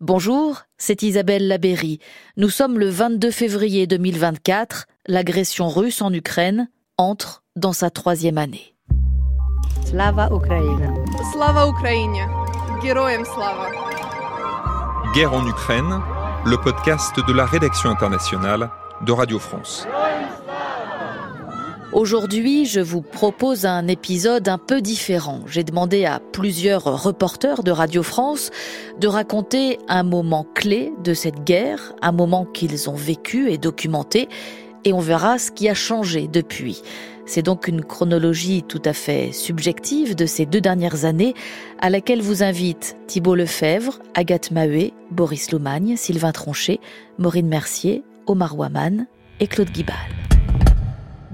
Bonjour, c'est Isabelle Labéry. Nous sommes le 22 février 2024. L'agression russe en Ukraine entre dans sa troisième année. Slava Ukraine. Slava Ukraine. Героям slava. Guerre en Ukraine, le podcast de la rédaction internationale de Radio France. Aujourd'hui, je vous propose un épisode un peu différent. J'ai demandé à plusieurs reporters de Radio France de raconter un moment clé de cette guerre, un moment qu'ils ont vécu et documenté, et on verra ce qui a changé depuis. C'est donc une chronologie tout à fait subjective de ces deux dernières années à laquelle vous invite Thibault Lefebvre, Agathe Maheuet, Boris Loumagne, Sylvain Tronchet, Maureen Mercier, Omar Waman et Claude Guibal.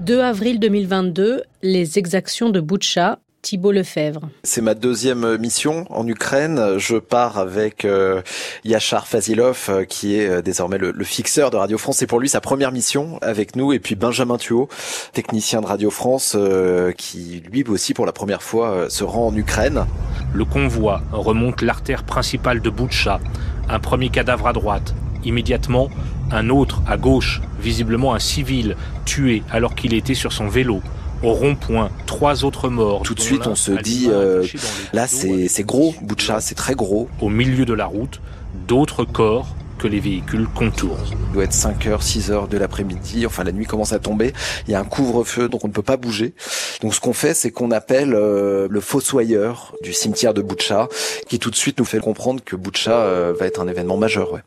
2 avril 2022, les exactions de Boutcha, Thibault Lefebvre. C'est ma deuxième mission en Ukraine. Je pars avec euh, Yachar Fazilov, euh, qui est euh, désormais le, le, fixeur de Radio France. C'est pour lui sa première mission avec nous. Et puis Benjamin Thuot, technicien de Radio France, euh, qui lui aussi pour la première fois euh, se rend en Ukraine. Le convoi remonte l'artère principale de Boutcha. Un premier cadavre à droite. Immédiatement, un autre à gauche, visiblement un civil, tué alors qu'il était sur son vélo. Au rond-point, trois autres morts. Tout de suite, on se dit, euh, là, c'est gros, Boutcha, c'est très gros. Au milieu de la route, d'autres corps que les véhicules contournent. Il doit être 5h, 6h de l'après-midi, enfin la nuit commence à tomber, il y a un couvre-feu donc on ne peut pas bouger. Donc ce qu'on fait c'est qu'on appelle euh, le fossoyeur du cimetière de Boutcha qui tout de suite nous fait comprendre que Boutcha euh, va être un événement majeur. Ouais.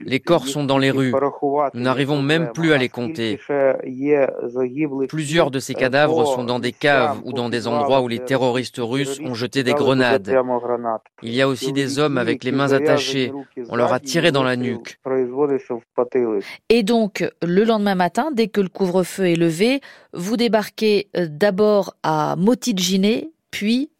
Les corps sont dans les rues. Nous n'arrivons même plus à les compter. Plusieurs de ces cadavres sont dans des caves ou dans des endroits où les terroristes russes ont jeté des grenades. Il y a aussi des hommes avec les mains attachées. On leur a tiré dans la nuque. Et donc, le lendemain matin, dès que le couvre-feu est levé, vous débarquez euh, d'abord à Motidjine, puis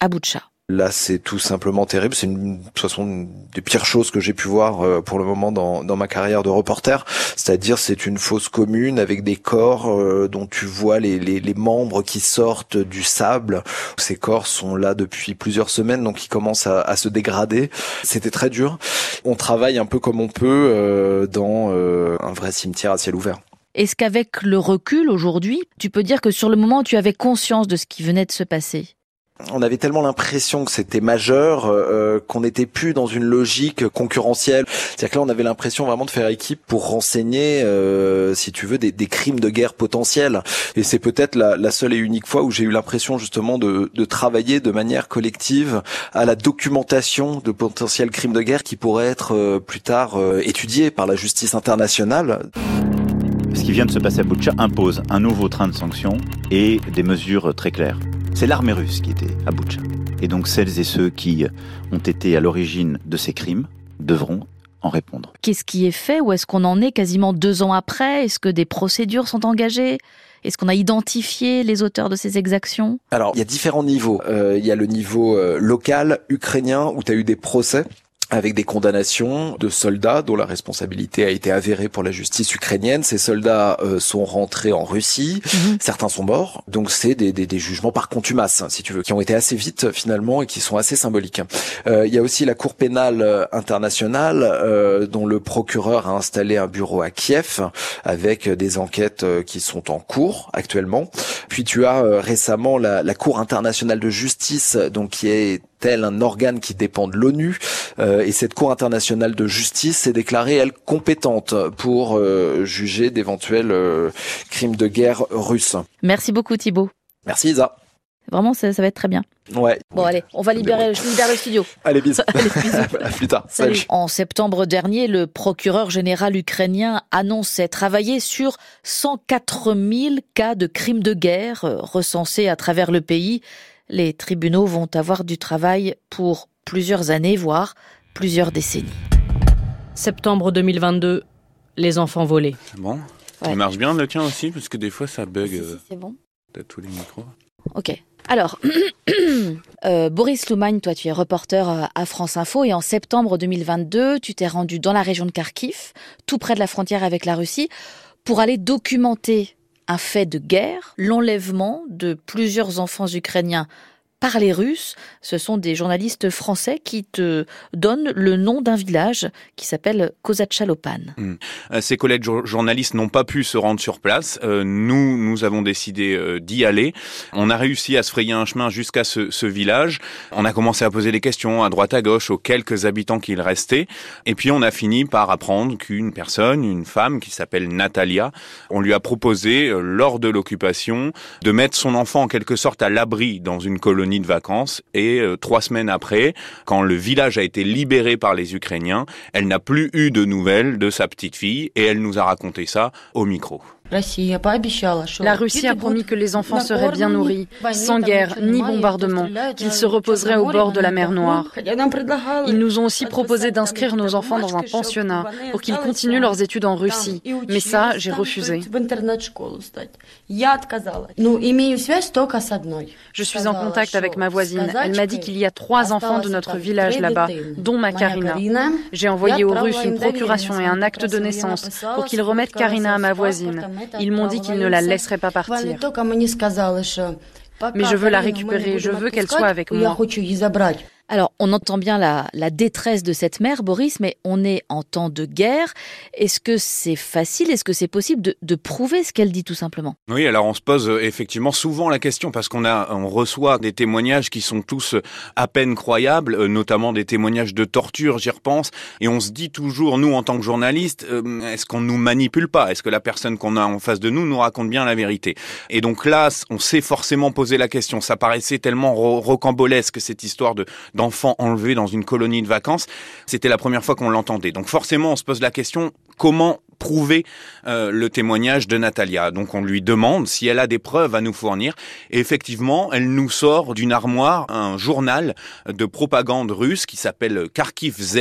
à Boutcha. Là, c'est tout simplement terrible. C'est une, de toute façon, des pires choses que j'ai pu voir euh, pour le moment dans, dans ma carrière de reporter. C'est-à-dire, c'est une fosse commune avec des corps euh, dont tu vois les, les, les, membres qui sortent du sable. Ces corps sont là depuis plusieurs semaines, donc ils commencent à, à se dégrader. C'était très dur. On travaille un peu comme on peut euh, dans euh, un vrai cimetière à ciel ouvert. Est-ce qu'avec le recul aujourd'hui, tu peux dire que sur le moment, tu avais conscience de ce qui venait de se passer? On avait tellement l'impression que c'était majeur euh, qu'on n'était plus dans une logique concurrentielle. C'est-à-dire que là, on avait l'impression vraiment de faire équipe pour renseigner, euh, si tu veux, des, des, crimes de guerre potentiels. Et c'est peut-être la, la, seule et unique fois où j'ai eu l'impression justement de, de, travailler de manière collective à la documentation de potentiels crimes de guerre qui pourraient être euh, plus tard euh, étudiés par la justice internationale. Ce qui vient de se passer à Butcha impose un nouveau train de sanctions et des mesures très claires. C'est l'armée russe qui était à Boutcha. Et donc celles et ceux qui ont été à l'origine de ces crimes devront en répondre. Qu'est-ce qui est fait Ou est-ce qu'on en est quasiment deux ans après? Est-ce que des procédures sont engagées? Est-ce qu'on a identifié les auteurs de ces exactions? Alors, il y a différents niveaux. Euh, il y a le niveau euh, local, ukrainien, où tu as eu des procès avec des condamnations de soldats dont la responsabilité a été avérée pour la justice ukrainienne. Ces soldats euh, sont rentrés en Russie, mmh. certains sont morts, donc c'est des, des, des, jugements par contumace, si tu veux, qui ont été assez vite finalement et qui sont assez symboliques. Euh, il y a aussi la Cour pénale internationale euh, dont le procureur a installé un bureau à Kiev avec des enquêtes euh, qui sont en cours actuellement. Puis tu as euh, récemment la, la Cour internationale de justice, donc qui est tel un organe qui dépend de l'ONU euh, et cette Cour internationale de justice s'est déclarée elle compétente pour euh, juger d'éventuels euh, crimes de guerre russes. Merci beaucoup Thibault. Merci Isa. Vraiment, ça, ça, va être très bien. Ouais. Bon, allez, on va libérer, je libère le studio. Allez, bisous. allez, bisous. à plus tard. Salut. Salut. En septembre dernier, le procureur général ukrainien annonçait travailler sur 104 000 cas de crimes de guerre recensés à travers le pays les tribunaux vont avoir du travail pour plusieurs années, voire plusieurs décennies. Septembre 2022, les enfants volés. C'est bon? Ouais. Il marche bien le tien aussi, parce que des fois ça bug. Si, si, c'est bon. Peut-être tous les micros. Ok. Alors, euh, Boris Loumagne, toi tu es reporter à France Info et en septembre 2022, tu t'es rendu dans la région de Kharkiv, tout près de la frontière avec la Russie, pour aller documenter un fait de guerre, l'enlèvement de plusieurs enfants ukrainiens parler russe. Ce sont des journalistes français qui te donnent le nom d'un village qui s'appelle Kozachalopan. Hmm. Euh, ces collègues journalistes n'ont pas pu se rendre sur place. Euh, nous, nous avons décidé euh, d'y aller. On a réussi à se frayer un chemin jusqu'à ce, ce, village. On a commencé à poser des questions à droite à gauche aux quelques habitants qu'il restait. Et puis on a fini par apprendre qu'une personne, une femme qui s'appelle Natalia, on lui a proposé, lors de l'occupation, de mettre son enfant en quelque sorte à l'abri dans une colonie de vacances et euh, trois semaines après, quand le village a été libéré par les Ukrainiens, elle n'a plus eu de nouvelles de sa petite fille et elle nous a raconté ça au micro. La Russie a promis que les enfants seraient bien nourris, sans guerre ni bombardement, qu'ils se reposeraient au bord de la mer Noire. Ils nous ont aussi proposé d'inscrire nos enfants dans un pensionnat pour qu'ils continuent leurs études en Russie. Mais ça, j'ai refusé. Je suis en contact avec ma voisine. Elle m'a dit qu'il y a trois enfants de notre village là-bas, dont ma Karina. J'ai envoyé aux Russes une procuration et un acte de naissance pour qu'ils remettent Karina à ma voisine. Ils m'ont dit qu'ils ne la laisseraient pas partir. Mais je veux la récupérer, je veux qu'elle soit avec moi. Alors, on entend bien la, détresse de cette mère, Boris, mais on est en temps de guerre. Est-ce que c'est facile, est-ce que c'est possible de, prouver ce qu'elle dit tout simplement? Oui, alors on se pose euh, effectivement souvent la question parce qu'on a, on reçoit des témoignages qui sont tous euh, à peine croyables, euh, notamment des témoignages de torture, j'y repense, et on se dit toujours, nous en tant que journalistes, est-ce qu'on nous manipule pas? Est-ce que la personne qu'on a en face de nous nous raconte bien la vérité? Et donc là, on s'est forcément posé la question. Ça paraissait tellement rocambolesque cette histoire de d'enfants enlevés dans une colonie de vacances. C'était la première fois qu'on l'entendait. Donc forcément, on se pose la question, comment prouver euh, le témoignage de Natalia. Donc on lui demande si elle a des preuves à nous fournir. Et effectivement, elle nous sort d'une armoire un journal de propagande russe qui s'appelle Kharkiv Z.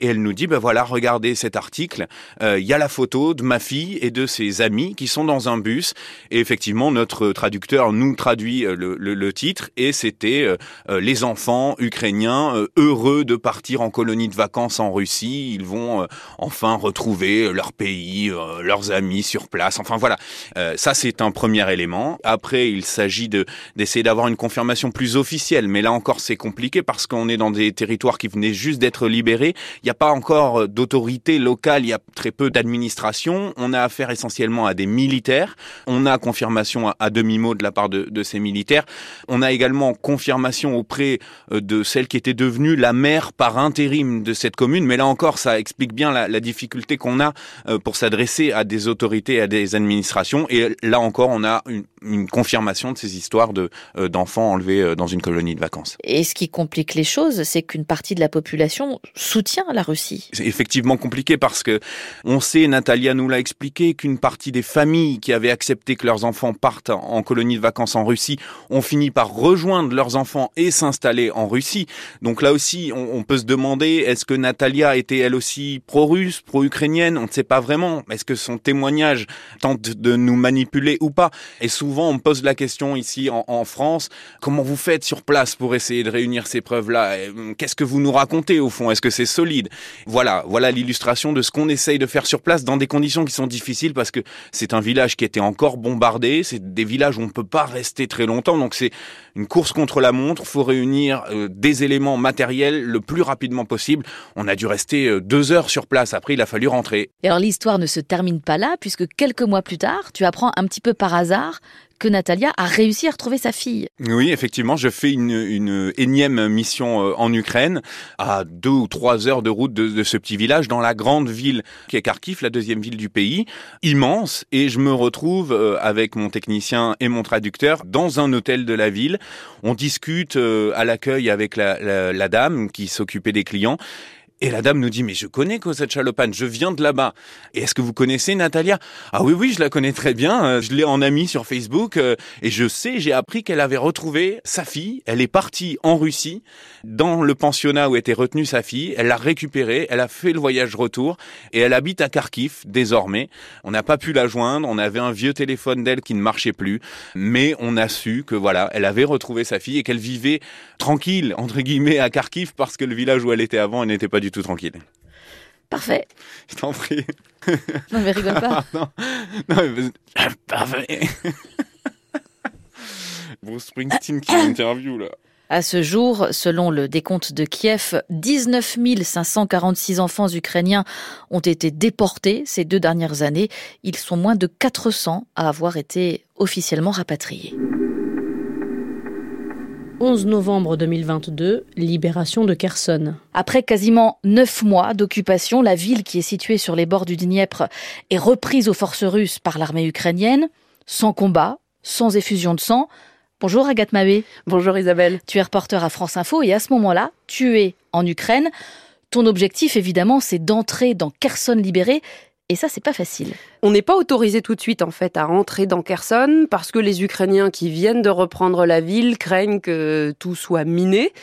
Et elle nous dit, ben voilà, regardez cet article. Euh, il y a la photo de ma fille et de ses amis qui sont dans un bus. Et effectivement, notre traducteur nous traduit euh, le, le, le titre. Et c'était les enfants ukrainiens heureux de partir en colonie de vacances en Russie. Ils vont enfin retrouver leur pays euh, leurs amis sur place. Enfin voilà, euh, ça c'est un premier élément. Après, il s'agit de d'essayer d'avoir une confirmation plus officielle, mais là encore c'est compliqué parce qu'on est dans des territoires qui venaient juste d'être libérés. Il n'y a pas encore euh, d'autorité locale, il y a très peu d'administration. On a affaire essentiellement à des militaires. On a confirmation à, demi-mot de la part de, ces militaires. On a également confirmation auprès de celle qui était devenue la maire par intérim de cette commune, mais là encore ça explique bien la difficulté qu'on a pour s'adresser à des autorités, à des administrations. Et là encore, on a une, confirmation de ces histoires de euh, d'enfants enlevés euh, dans une colonie de vacances. Et ce qui complique les choses, c'est qu'une partie de la population soutient la Russie. C'est effectivement compliqué parce que on sait, Natalia nous l'a expliqué, qu'une partie des familles qui avaient accepté que leurs enfants partent en colonie de vacances en Russie ont fini par rejoindre leurs enfants et s'installer en Russie. Donc là aussi, on, on peut se demander, est-ce que Natalia était elle aussi pro-russe, pro-ukrainienne? On ne sait pas vraiment est-ce que son témoignage tente de nous manipuler ou pas? Et souvent, on me pose la question ici en, France, comment vous faites sur place pour essayer de réunir ces preuves-là? Hum, Qu'est-ce que vous nous racontez au fond? Est-ce que c'est solide? Voilà, voilà l'illustration de ce qu'on essaye de faire sur place dans des conditions qui sont difficiles parce que c'est un village qui était encore bombardé, c'est des villages où on ne peut pas rester très longtemps, donc c'est une course contre la montre, il faut réunir euh, des éléments matériels le plus rapidement possible. On a dû rester euh, deux heures sur place, après il a fallu rentrer. L'histoire ne se termine pas là, puisque quelques mois plus tard, tu apprends un petit peu par hasard que Natalia a réussi à retrouver sa fille. Oui, effectivement, je fais une, énième mission euh, en Ukraine, à deux ou trois heures de route de, ce petit village, dans la grande ville qui est Kharkiv, la deuxième ville du pays, immense, et je me retrouve euh, avec mon technicien et mon traducteur dans un hôtel de la ville. On discute euh, à l'accueil avec la dame qui s'occupait des clients, et la dame nous dit, mais je connais Cosette Chalopan, je viens de là-bas. Et est-ce que vous connaissez Natalia? Ah oui, oui, je la connais très bien. Euh, je l'ai en amie sur Facebook. Euh, et je sais, j'ai appris qu'elle avait retrouvé sa fille. Elle est partie en Russie, dans le pensionnat où était retenue sa fille. Elle l'a récupérée, elle a fait le voyage retour. Et elle habite à Kharkiv, désormais. On n'a pas pu la joindre. On avait un vieux téléphone d'elle qui ne marchait plus. Mais on a su que voilà, elle avait retrouvé sa fille et qu'elle vivait tranquille, entre guillemets, à Kharkiv parce que le village où elle était avant, elle n'était pas du tout tranquille. Parfait. Je t'en prie. Non, mais rigole pas. non, non mais... Parfait. Bruce Springsteen qui interview là. À ce jour, selon le décompte de Kiev, 19 546 enfants ukrainiens ont été déportés ces deux dernières années. Ils sont moins de 400 à avoir été officiellement rapatriés. 11 novembre 2022, libération de Kherson. Après quasiment neuf mois d'occupation, la ville qui est située sur les bords du Dniepr est reprise aux forces russes par l'armée ukrainienne, sans combat, sans effusion de sang. Bonjour Agathe Mabé. Bonjour Isabelle. Tu es reporter à France Info et à ce moment-là, tu es en Ukraine. Ton objectif, évidemment, c'est d'entrer dans Kherson libéré. Et ça, c'est pas facile. On n'est pas autorisé tout de suite en fait à rentrer dans Kherson parce que les Ukrainiens qui viennent de reprendre la ville craignent que tout soit miné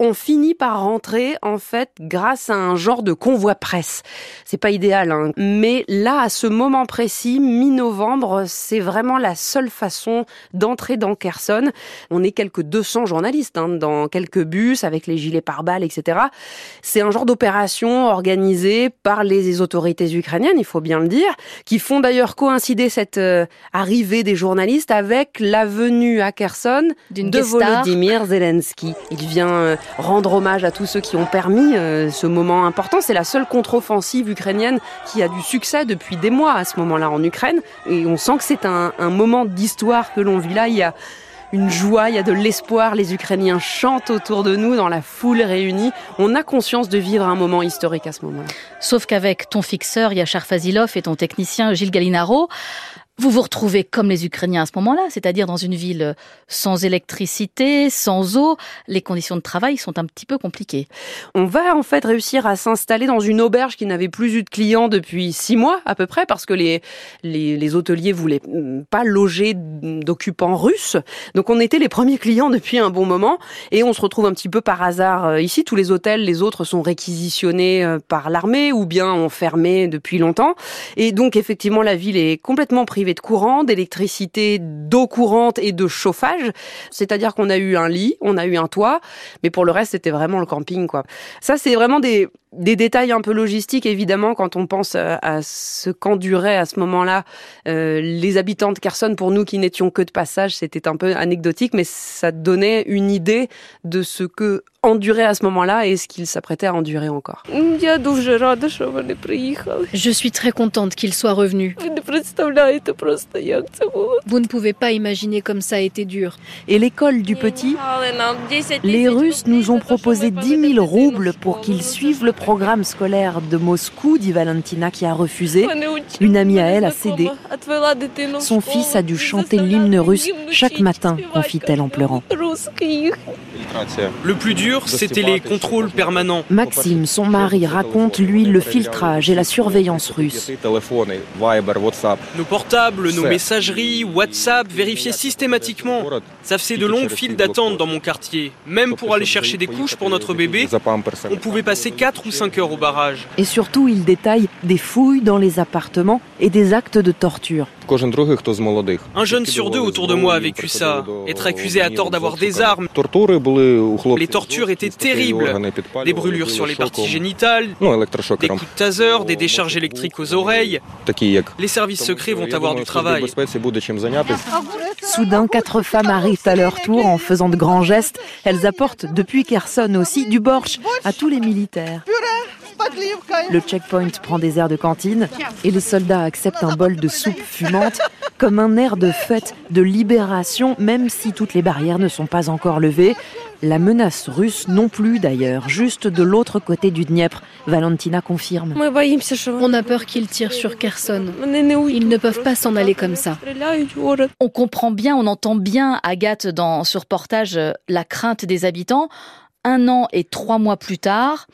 on finit par rentrer en fait grâce à un genre de convoi presse. C'est pas idéal, hein. mais là, à ce moment précis, mi-novembre, c'est vraiment la seule façon d'entrer dans Kherson. On est quelques 200 journalistes hein, dans quelques bus avec les gilets pare-balles, etc. C'est un genre d'opération organisée par les autorités ukrainiennes, il faut bien le dire, qui font d'ailleurs coïncider cette euh, arrivée des journalistes avec la venue à Kherson de Volodymyr Zelensky. Il vient euh, rendre hommage à tous ceux qui ont permis euh, ce moment important. C'est la seule contre-offensive ukrainienne qui a du succès depuis des mois à ce moment-là en Ukraine. Et on sent que c'est un, un moment d'histoire que l'on vit là. Il y a une joie, il y a de l'espoir. Les Ukrainiens chantent autour de nous dans la foule réunie. On a conscience de vivre un moment historique à ce moment-là. Sauf qu'avec ton fixeur Yachar Fazilov et ton technicien Gilles Galinaro, vous vous retrouvez comme les Ukrainiens à ce moment-là, c'est-à-dire dans une ville sans électricité, sans eau. Les conditions de travail sont un petit peu compliquées. On va en fait réussir à s'installer dans une auberge qui n'avait plus eu de clients depuis six mois à peu près, parce que les, les, les hôteliers voulaient pas loger d'occupants russes. Donc on était les premiers clients depuis un bon moment, et on se retrouve un petit peu par hasard euh, ici. Tous les hôtels, les autres sont réquisitionnés euh, par l'armée ou bien ont fermé depuis longtemps. Et donc effectivement, la ville est complètement privée de courant, d'électricité, d'eau courante et de chauffage. C'est-à-dire qu'on a eu un lit, on a eu un toit, mais pour le reste, c'était vraiment le camping, quoi. Ça, c'est vraiment des, des détails un peu logistiques, évidemment, quand on pense à, ce qu'enduraient à ce moment-là euh, les habitants de Kherson. Pour nous qui n'étions que de passage, c'était un peu anecdotique, mais ça donnait une idée de ce que endurait à ce moment-là et ce qu'ils s'apprêtaient à endurer encore. Je suis très contente qu'ils soient revenus. Vous ne pouvez pas imaginer comme ça a été dur. Et l'école du petit Les Russes nous ont proposé 10 000 roubles pour qu'ils suivent le programme scolaire de Moscou, dit Valentina qui a refusé. Une amie à elle a cédé. Son fils a dû chanter l'hymne russe chaque matin, confie-t-elle en pleurant. Le plus dur, c'était les contrôles permanents. Maxime, son mari, raconte lui le filtrage et la surveillance russe. Nos portables, nos messageries, WhatsApp vérifiaient systématiquement. Ça faisait de longues files d'attente dans mon quartier. Même pour aller chercher des couches pour notre bébé, on pouvait passer 4 ou 5 heures au barrage. Et surtout, il détaille des fouilles dans les appartements et des actes de torture. Un jeune sur deux autour de moi a vécu ça. Être accusé à tort d'avoir des armes. Les tortures étaient terribles. Des brûlures sur les parties génitales, des coups de taser, des décharges électriques aux oreilles. Les services secrets vont avoir du travail. Soudain, quatre femmes arrivent à leur tour en faisant de grands gestes. Elles apportent depuis Kherson aussi du borsch à tous les militaires. Le checkpoint prend des airs de cantine et les soldats acceptent un bol de soupe fumante comme un air de fête, de libération, même si toutes les barrières ne sont pas encore levées. La menace russe non plus d'ailleurs, juste de l'autre côté du Dniepr. Valentina confirme. On a peur qu'ils tirent sur Kherson. Ils ne peuvent pas s'en aller comme ça. On comprend bien, on entend bien, Agathe, dans ce reportage, euh, la crainte des habitants. Un an et trois mois plus tard,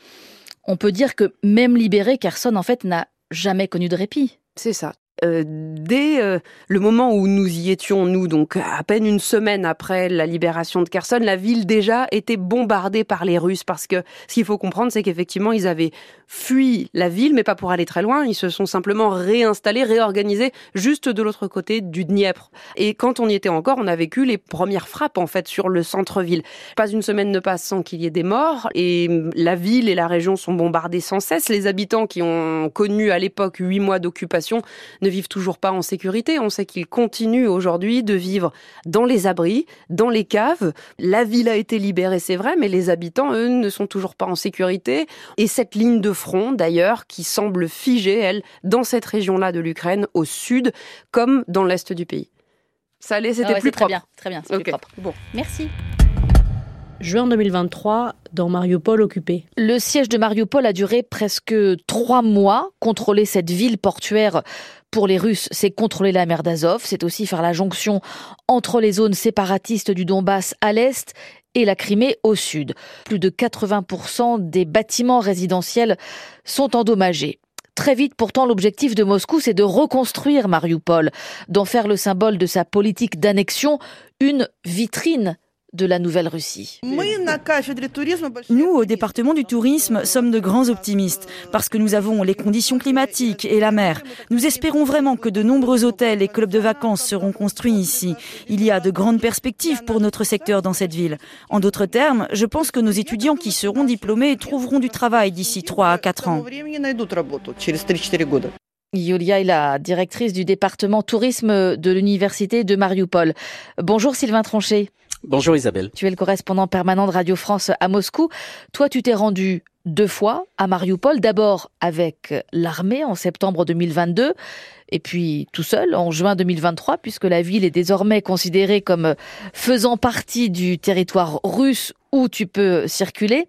on peut dire que même libéré, Kherson en fait n'a jamais connu de répit. C'est ça. Euh, dès euh, le moment où nous y étions, nous, donc à peine une semaine après la libération de Kherson, la ville déjà était bombardée par les Russes parce que ce qu'il faut comprendre, c'est qu'effectivement, ils avaient fui la ville, mais pas pour aller très loin. Ils se sont simplement réinstallés, réorganisés juste de l'autre côté du Dniepr. Et quand on y était encore, on a vécu les premières frappes en fait sur le centre-ville. Pas une semaine ne passe sans qu'il y ait des morts et la ville et la région sont bombardées sans cesse. Les habitants qui ont connu à l'époque huit mois d'occupation ne vivent toujours pas en sécurité. On sait qu'ils continuent aujourd'hui de vivre dans les abris, dans les caves. La ville a été libérée, c'est vrai, mais les habitants, eux, ne sont toujours pas en sécurité. Et cette ligne de front, d'ailleurs, qui semble figée, elle, dans cette région-là de l'Ukraine, au sud, comme dans l'est du pays. Ça allait, c'était plus propre. Très bien, très bien, c'est plus propre. Bon, merci. Juin 2023, dans Mariupol occupé. Le siège de Mariupol a duré presque trois mois. Contrôler cette ville portuaire pour les Russes, c'est contrôler la mer d'Azov, c'est aussi faire la jonction entre les zones séparatistes du Donbass à l'est et la Crimée au sud. Plus de 80% des bâtiments résidentiels sont endommagés. Très vite, pourtant, l'objectif de Moscou, c'est de reconstruire Mariupol, d'en faire le symbole de sa politique d'annexion, une vitrine de la Nouvelle-Russie. Nous, au département du tourisme, sommes de grands optimistes parce que nous avons les conditions climatiques et la mer. Nous espérons vraiment que de nombreux hôtels et clubs de vacances seront construits ici. Il y a de grandes perspectives pour notre secteur dans cette ville. En d'autres termes, je pense que nos étudiants qui seront diplômés trouveront du travail d'ici 3 à 4 ans. Yulia est la directrice du département tourisme de l'université de Mariupol. Bonjour Sylvain Tronchet. Bonjour Isabelle. Tu es le correspondant permanent de Radio France à Moscou. Toi, tu t'es rendu deux fois à Mariupol, d'abord avec l'armée en septembre 2022 et puis tout seul en juin 2023 puisque la ville est désormais considérée comme faisant partie du territoire russe où tu peux circuler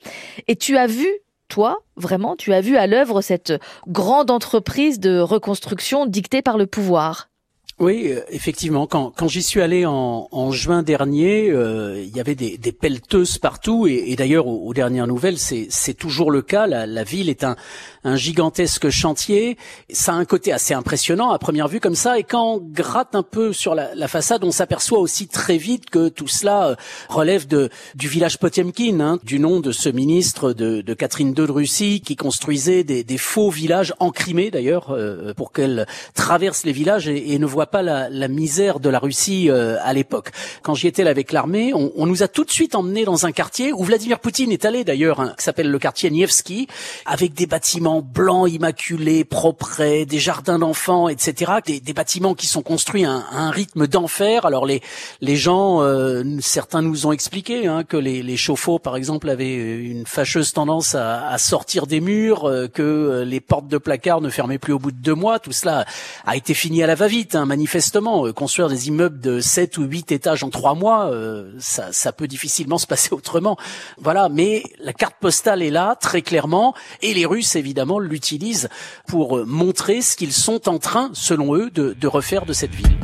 et tu as vu toi, vraiment, tu as vu à l'œuvre cette grande entreprise de reconstruction dictée par le pouvoir. Oui, euh, effectivement. Quand, quand j'y suis allé en, en juin dernier, euh, il y avait des, des pelleteuses partout. Et, et d'ailleurs, aux, dernières nouvelles, c'est toujours le cas. La, la ville est un, un, gigantesque chantier. Ça a un côté assez impressionnant à première vue comme ça. Et quand on gratte un peu sur la, la façade, on s'aperçoit aussi très vite que tout cela euh, relève de, du village Potemkin, hein, du nom de ce ministre de, de Catherine II de Russie qui construisait des, des faux villages en Crimée d'ailleurs pour qu'elle traverse les villages et, et ne voit pas la, misère de la Russie euh, à l'époque. Quand j'y étais avec l'armée, on, on, nous a tout de suite emmenés dans un quartier où Vladimir Poutine est allé d'ailleurs, hein, qui s'appelle le quartier Nevsky, avec des bâtiments blancs immaculés, propres, des jardins d'enfants, etc. Des, des, bâtiments qui sont construits à un, rythme d'enfer. Alors les les gens, euh, certains nous ont expliqué hein, que les, les, chauffe-eau, par exemple, avaient une fâcheuse tendance à, à sortir des murs, euh, que les portes de placard ne fermaient plus au bout de deux mois. Tout cela a été fini à la va-vite, hein, manifestement, euh, construire des immeubles de 7 ou 8 étages en trois mois, euh, ça, ça peut difficilement se passer autrement. Voilà, mais la carte postale est là, très clairement, et les Russes, évidemment, l'utilisent pour montrer ce qu'ils sont en train, selon eux, de, de refaire de cette ville.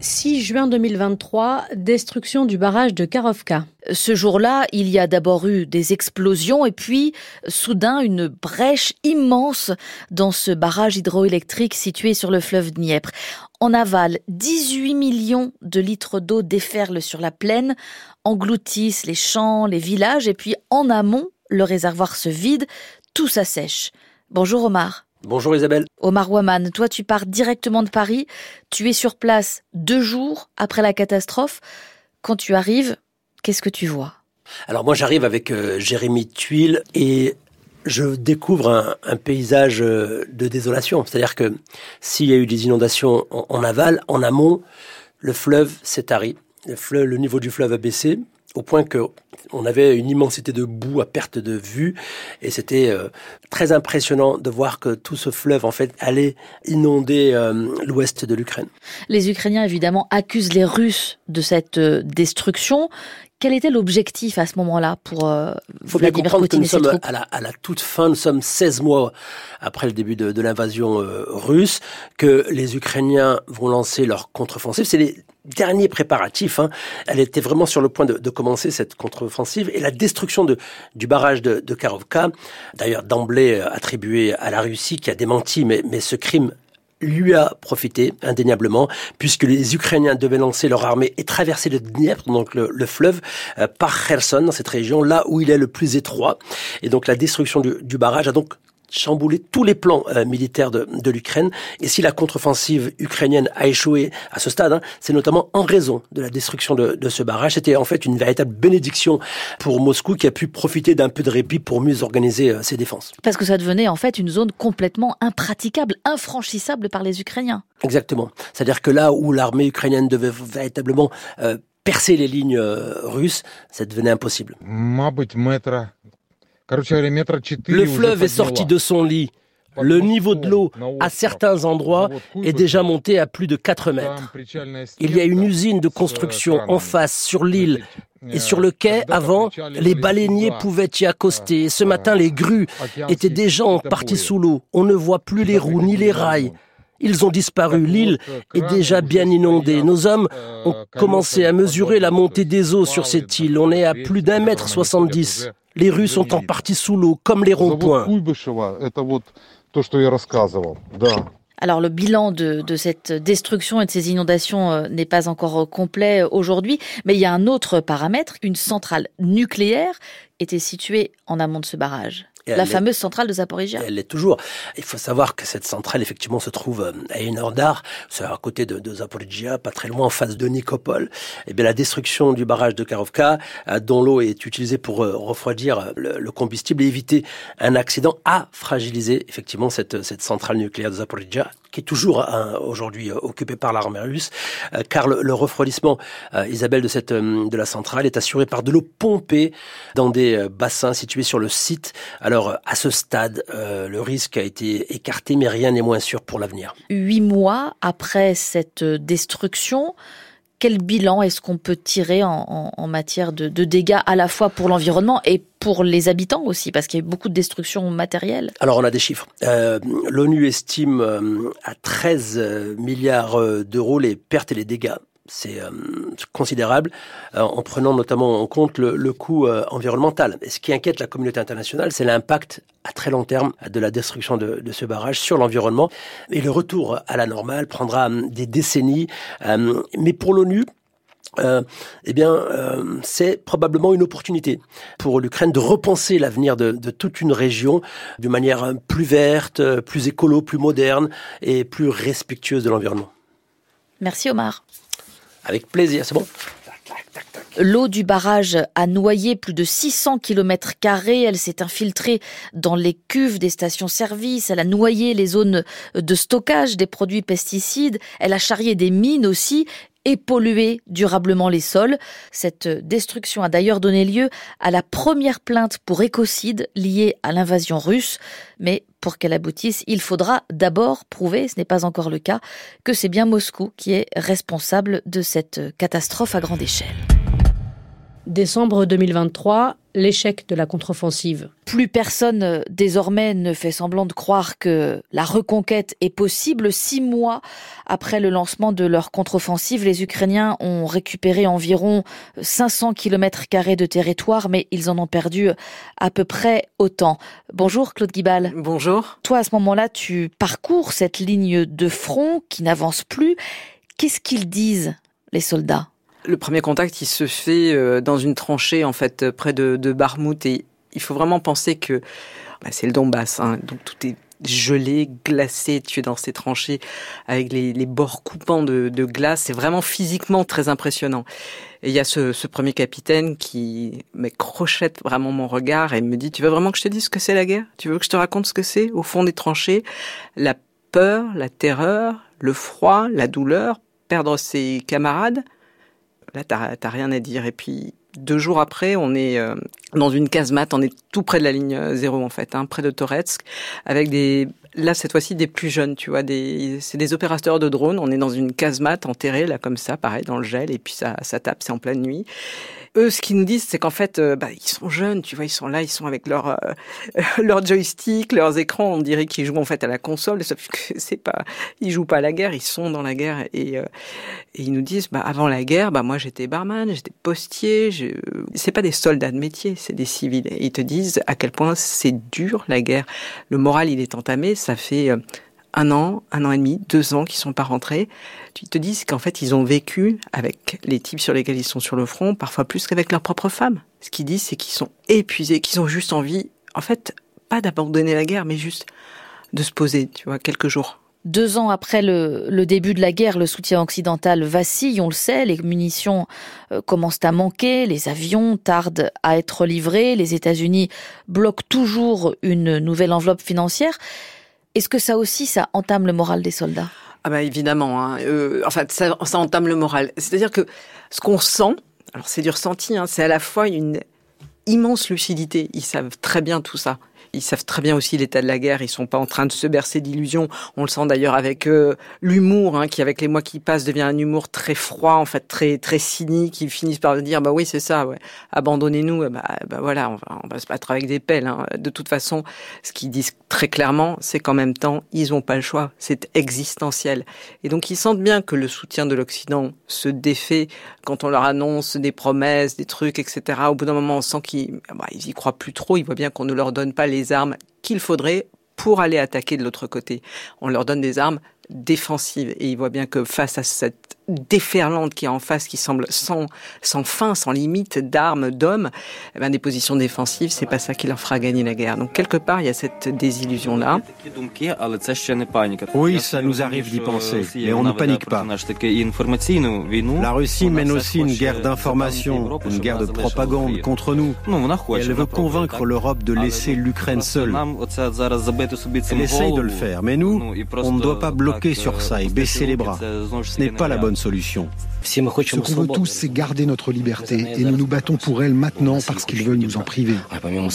6 juin 2023, destruction du barrage de Karovka. Ce jour-là, il y a d'abord eu des explosions et puis soudain une brèche immense dans ce barrage hydroélectrique situé sur le fleuve Dniepr. En aval, 18 millions de litres d'eau déferlent sur la plaine, engloutissent les champs, les villages et puis en amont, le réservoir se vide, tout s'assèche. Bonjour Omar. Bonjour Isabelle. Omar Waman, toi tu pars directement de Paris, tu es sur place deux jours après la catastrophe. Quand tu arrives, qu'est-ce que tu vois? Alors moi j'arrive avec euh, Jérémy Tuile et je découvre un, paysage euh, de désolation. C'est-à-dire que s'il y a eu des inondations en, aval, en amont, le fleuve s'est tari. Le, niveau du fleuve a baissé au point que on avait une immensité de boue à perte de vue et c'était euh, très impressionnant de voir que tout ce fleuve en fait allait inonder euh, l'ouest de l'Ukraine. Les Ukrainiens évidemment accusent les Russes de cette destruction. Quel était l'objectif à ce moment-là pour euh, faut bien comprendre que nous sommes à la, à la, toute fin, nous sommes 16 mois après le début de, de l'invasion russe, que les Ukrainiens vont lancer leur contre-offensive. C'est les derniers préparatifs. Hein. Elle était vraiment sur le point de, de commencer cette contre-offensive et la destruction de, du barrage de, de Karovka, d'ailleurs d'emblée euh, attribué à la Russie qui a démenti, mais, mais ce crime lui a profité indéniablement puisque les Ukrainiens devaient lancer leur armée et traverser le Dniepr, donc le, le fleuve, euh, par Kherson dans cette région, là où il est le plus étroit. Et donc la destruction du, du barrage a donc chambouler tous les plans euh, militaires de, de l'Ukraine. Et si la contre-offensive ukrainienne a échoué à ce stade, hein, c'est notamment en raison de la destruction de, de ce barrage. C'était en fait une véritable bénédiction pour Moscou qui a pu profiter d'un peu de répit pour mieux organiser euh, ses défenses. Parce que ça devenait en fait une zone complètement impraticable, infranchissable par les Ukrainiens. Exactement. C'est-à-dire que là où l'armée ukrainienne devait véritablement euh, percer les lignes russes, ça devenait impossible. Le fleuve est sorti de son lit. Le niveau de l'eau, à certains endroits, est déjà monté à plus de 4 mètres. Il y a une usine de construction en face, sur l'île. Et sur le quai, avant, les baleiniers pouvaient y accoster. ce matin, les grues étaient déjà en partie sous l'eau. On ne voit plus les roues ni les rails. Ils ont disparu. L'île est déjà bien inondée. Nos hommes ont commencé à mesurer la montée des eaux sur cette île. On est à plus d'un mètre soixante-dix. Les rues sont en partie sous l'eau, comme les ronds-points. Alors le bilan de, de, cette destruction et de ces inondations euh, n'est pas encore euh, complet aujourd'hui, mais il y a un autre paramètre, une centrale nucléaire était située en amont de ce barrage la fameuse centrale de Zaporizhia. Elle l'est toujours. Il faut savoir que cette centrale, effectivement, se trouve euh, à une heure d'art, c'est à côté de, de Zaporizhia, pas très loin, en face de Nikopol. Et eh bien, la destruction du barrage de Karovka, euh, dont l'eau est utilisée pour euh, refroidir le, combustible et éviter un accident, a fragilisé, effectivement, cette, cette centrale nucléaire de Zaporizhia, qui est toujours aujourd'hui occupée par l'armée russe, car le, refroidissement, Isabelle, de cette de la centrale est assuré par de l'eau pompée dans des bassins situés sur le site. Alors, alors, à ce stade, euh, le risque a été écarté, mais rien n'est moins sûr pour l'avenir. Huit mois après cette destruction, quel bilan est-ce qu'on peut tirer en, matière de, dégâts à la fois pour l'environnement et pour les habitants aussi, parce qu'il y a eu beaucoup de destruction matérielle Alors on a des chiffres. Euh, L'ONU estime euh, à 13 milliards d'euros les pertes et les dégâts c'est euh, considérable euh, en prenant notamment en compte le, coût euh, environnemental. Et ce qui inquiète la communauté internationale, c'est l'impact à très long terme de la destruction de, ce barrage sur l'environnement. Et le retour à la normale prendra des décennies. mais pour l'ONU, eh bien, c'est probablement une opportunité pour l'Ukraine de repenser l'avenir de, toute une région d'une manière plus verte, plus écolo, plus moderne et plus respectueuse de l'environnement. Merci Omar. Avec plaisir, c'est bon L'eau du barrage a noyé plus de 600 km. Elle s'est infiltrée dans les cuves des stations-service. Elle a noyé les zones de stockage des produits pesticides. Elle a charrié des mines aussi et pollué durablement les sols. Cette destruction a d'ailleurs donné lieu à la première plainte pour écocide liée à l'invasion russe. Mais pour qu'elle aboutisse, il faudra d'abord prouver, ce n'est pas encore le cas, que c'est bien Moscou qui est responsable de cette catastrophe à grande échelle. Décembre 2023, l'échec de la contre-offensive. Plus personne euh, désormais ne fait semblant de croire que la reconquête est possible. Six mois après le lancement de leur contre-offensive, les Ukrainiens ont récupéré environ 500 km de territoire, mais ils en ont perdu à peu près autant. Bonjour Claude Guibal. Bonjour. Toi, à ce moment-là, tu parcours cette ligne de front qui n'avance plus. Qu'est-ce qu'ils disent, les soldats? Le premier contact, il se fait euh, dans une tranchée, en fait, près de, de Barmouth. Et il faut vraiment penser que bah, c'est le Donbass. Hein, donc tout est gelé, glacé, tu es dans ces tranchées avec les, bords coupants de, glace. C'est vraiment physiquement très impressionnant. Et il y a ce, premier capitaine qui me crochette vraiment mon regard et me dit, tu veux vraiment que je te dise ce que c'est la guerre? Tu veux que je te raconte ce que c'est? Au fond des tranchées La peur, la terreur, le froid, la douleur, perdre ses camarades là, t'as rien à dire. Et puis, deux jours après, on est euh, dans une casemate, on est tout près de la ligne euh, zéro en fait, hein, près de Toretsk, avec des, là cette fois-ci des plus jeunes, tu vois, c'est des opérateurs de drones. On est dans une casemate enterrée là comme ça, pareil dans le gel, et puis ça, tape, c'est en pleine nuit eux, ce qu'ils nous disent, c'est qu'en fait, euh, bah, ils sont jeunes, tu vois, ils sont là, ils sont avec leur euh, leur joystick, leurs écrans. On dirait qu'ils jouent en fait à la console, sauf que c'est pas, ils jouent pas à la guerre, ils sont dans la guerre et, euh, ils nous disent, bah avant la guerre, bah moi j'étais barman, j'étais postier, c'est pas des soldats de métier, c'est des civils. Et ils te disent à quel point c'est dur la guerre. Le moral il est entamé, ça fait un an, un an et demi, deux ans qui sont pas rentrés. Ils te disent qu'en fait, ils ont vécu avec les types sur lesquels ils sont sur le front, parfois plus qu'avec leurs propres femmes. Ce qu'ils disent, c'est qu'ils sont épuisés, qu'ils ont juste envie, en fait, pas d'abandonner la guerre, mais juste de se poser, tu vois, quelques jours. Deux ans après le, début de la guerre, le soutien occidental vacille, on le sait, les munitions euh, commencent à manquer, les avions tardent à être livrés, les États-Unis bloquent toujours une nouvelle enveloppe financière. Est-ce que ça aussi, ça entame le moral des soldats? Ah bah évidemment, hein. euh, enfin ça, entame le moral. C'est-à-dire que ce qu'on sent, alors c'est du ressenti, hein, c'est à la fois une immense lucidité. Ils savent très bien tout ça. Ils savent très bien aussi l'état de la guerre. Ils sont pas en train de se bercer d'illusions. On le sent d'ailleurs avec euh, l'humour, hein, qui avec les mois qui passent devient un humour très froid, en fait très très cynique. Ils finissent par dire bah oui c'est ça, ouais. abandonnez-nous. Bah, bah, voilà, on va, se battre avec des pelles. Hein. De toute façon, ce qu'ils disent très clairement, c'est qu'en même temps ils ont pas le choix. C'est existentiel. Et donc ils sentent bien que le soutien de l'Occident se défait quand on leur annonce des promesses, des trucs, etc. Au bout d'un moment, on sent qu'ils bah, y croient plus trop. Ils voient bien qu'on ne leur donne pas les armes qu'il faudrait pour aller attaquer de l'autre côté. On leur donne des armes défensives et ils voient bien que face à cette déferlante qui est en face, qui semble sans, fin, sans limite d'armes, d'hommes, eh ben, des positions défensives, c'est pas ça qui leur fera gagner la guerre. Donc quelque part, il y a cette désillusion-là. Oui, ça nous arrive d'y penser, mais on ne panique pas. La Russie mène aussi une guerre d'information, une guerre de propagande contre nous. Elle veut convaincre l'Europe de laisser l'Ukraine seule. Elle essaye de le faire, mais nous, on ne doit pas bloquer sur ça et baisser les bras. Ce n'est pas la bonne solution. Ce qu'on veut tous, c'est garder notre liberté et nous nous battons pour elle maintenant parce qu'ils veulent nous en priver.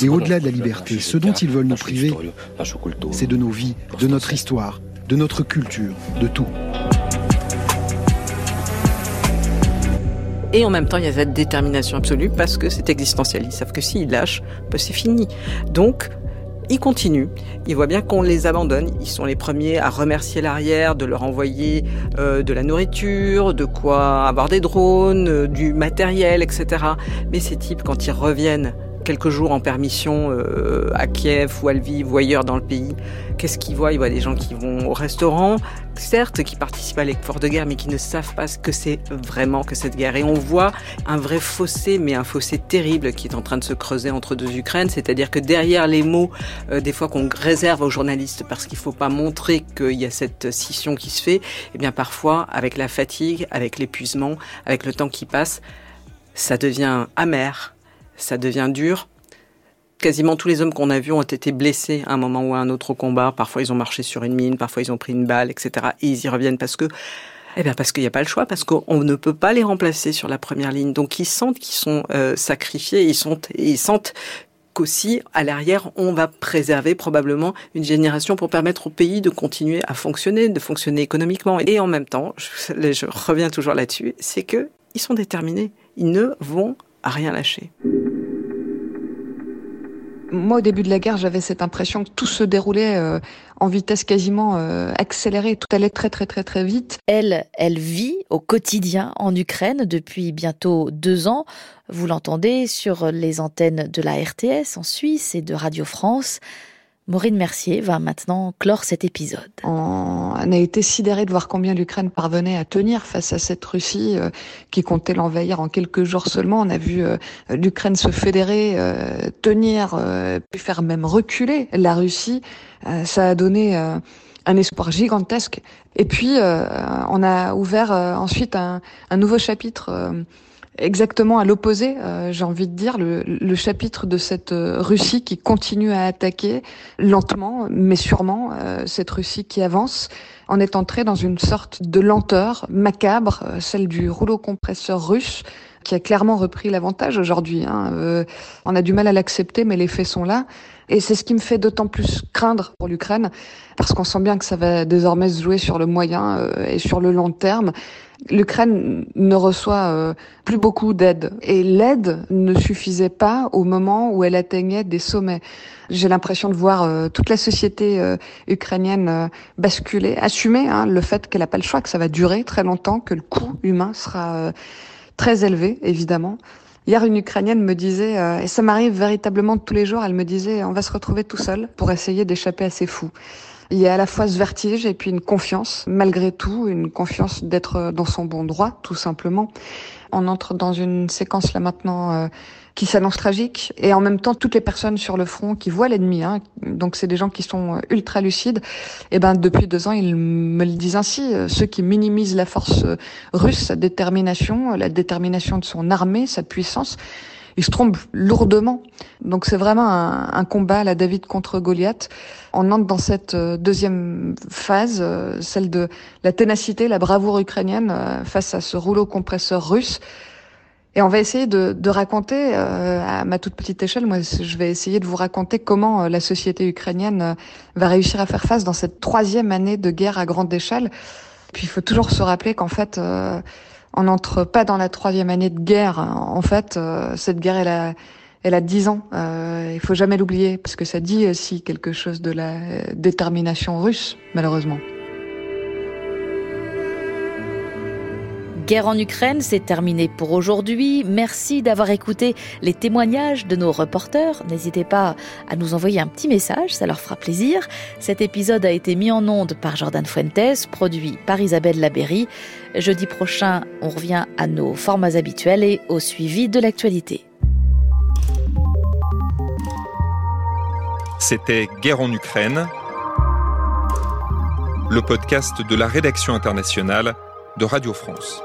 Et au-delà de la liberté, ce dont ils veulent nous priver, c'est de nos vies, de notre histoire, de notre culture, de tout. Et en même temps, il y a cette détermination absolue parce que c'est existentiel. Ils savent que s'ils lâchent, bah, c'est fini. Donc, ils continuent. Ils voient bien qu'on les abandonne. Ils sont les premiers à remercier l'arrière, de leur envoyer euh, de la nourriture, de quoi avoir des drones, euh, du matériel, etc. Mais ces types, quand ils reviennent quelques jours en permission euh, à Kiev ou à Lviv ou ailleurs dans le pays, qu'est-ce qu'ils voient? Ils voient des gens qui vont au restaurant, certes, qui participent à l'effort de guerre, mais qui ne savent pas ce que c'est vraiment que cette guerre. Et on voit un vrai fossé, mais un fossé terrible qui est en train de se creuser entre deux Ukraines. C'est-à-dire que derrière les mots, euh, des fois qu'on réserve aux journalistes parce qu'il ne faut pas montrer qu'il y a cette scission qui se fait, eh bien parfois, avec la fatigue, avec l'épuisement, avec le temps qui passe, ça devient amer, ça devient dur. Quasiment tous les hommes qu'on a vus ont été blessés à un moment ou à un autre au combat. Parfois, ils ont marché sur une mine, parfois, ils ont pris une balle, etc. Et ils y reviennent parce que, eh bien, parce qu'il n'y a pas le choix, parce qu'on ne peut pas les remplacer sur la première ligne. Donc, ils sentent qu'ils sont euh, sacrifiés, ils, sentent qu'aussi, à l'arrière, on va préserver probablement une génération pour permettre au pays de continuer à fonctionner, de fonctionner économiquement. Et en même temps, je, je reviens toujours là-dessus, c'est que ils sont déterminés. Ils ne vont rien lâcher. Moi, au début de la guerre, j'avais cette impression que tout se déroulait euh, en vitesse quasiment euh, accélérée. Tout allait très, très, très, très vite. Elle, elle vit au quotidien en Ukraine depuis bientôt deux ans. Vous l'entendez sur les antennes de la RTS en Suisse et de Radio France. Maureen Mercier va maintenant clore cet épisode. On a été sidéré de voir combien l'Ukraine parvenait à tenir face à cette Russie euh, qui comptait l'envahir en quelques jours seulement. On a vu euh, l'Ukraine se fédérer, euh, tenir, puis faire même reculer la Russie. ça a donné un espoir gigantesque. Et puis, on a ouvert ensuite un, un, nouveau chapitre exactement à l'opposé, euh, j'ai envie de dire, le, chapitre de cette euh, Russie qui continue à attaquer lentement, mais sûrement, euh, cette Russie qui avance. On est entré dans une sorte de lenteur macabre, celle du rouleau compresseur russe, qui a clairement repris l'avantage aujourd'hui. Hein. on a du mal à l'accepter, mais les faits sont là. Et c'est ce qui me fait d'autant plus craindre pour l'Ukraine, parce qu'on sent bien que ça va désormais se jouer sur le moyen et sur le long terme l'Ukraine ne reçoit euh, plus beaucoup d'aide. Et l'aide ne suffisait pas au moment où elle atteignait des sommets. J'ai l'impression de voir euh, toute la société euh, ukrainienne basculer, assumer hein, le fait qu'elle n'a pas le choix, que ça va durer très longtemps, que le coût humain sera très élevé, évidemment. Hier, une Ukrainienne me disait, et ça m'arrive véritablement tous les jours, elle me disait, on va se retrouver tout seul pour essayer d'échapper à ces fous. Il y a à la fois ce vertige et puis une confiance, malgré tout, une confiance d'être dans son bon droit, tout simplement. On entre dans une séquence là maintenant euh, qui s'annonce tragique et en même temps toutes les personnes sur le front qui voient l'ennemi, hein, donc c'est des gens qui sont euh, ultra lucides. Et ben depuis deux ans ils me le disent ainsi, euh, ceux qui minimisent la force russe, sa détermination, la détermination de son armée, sa puissance, ils se trompent lourdement. Donc c'est vraiment un, un, combat la David contre Goliath. On entre dans cette euh, deuxième phase, euh, celle de la ténacité, la bravoure ukrainienne euh, face à ce rouleau compresseur russe. Et on va essayer de, de raconter, à ma toute petite échelle, moi je vais essayer de vous raconter comment la société ukrainienne va réussir à faire face dans cette troisième année de guerre à grande échelle. Puis il faut toujours se rappeler qu'en fait, on n'entre pas dans la troisième année de guerre. En fait, euh, cette guerre, elle a, elle a dix ans. Euh, il faut jamais l'oublier parce que ça dit aussi quelque chose de la détermination russe, malheureusement. Guerre en Ukraine, c'est terminé pour aujourd'hui. Merci d'avoir écouté les témoignages de nos reporters. N'hésitez pas à nous envoyer un petit message, ça leur fera plaisir. Cet épisode a été mis en onde par Jordan Fuentes, produit par Isabelle Laberry. Jeudi prochain, on revient à nos formats habituels et au suivi de l'actualité. C'était Guerre en Ukraine, le podcast de la rédaction internationale de Radio France.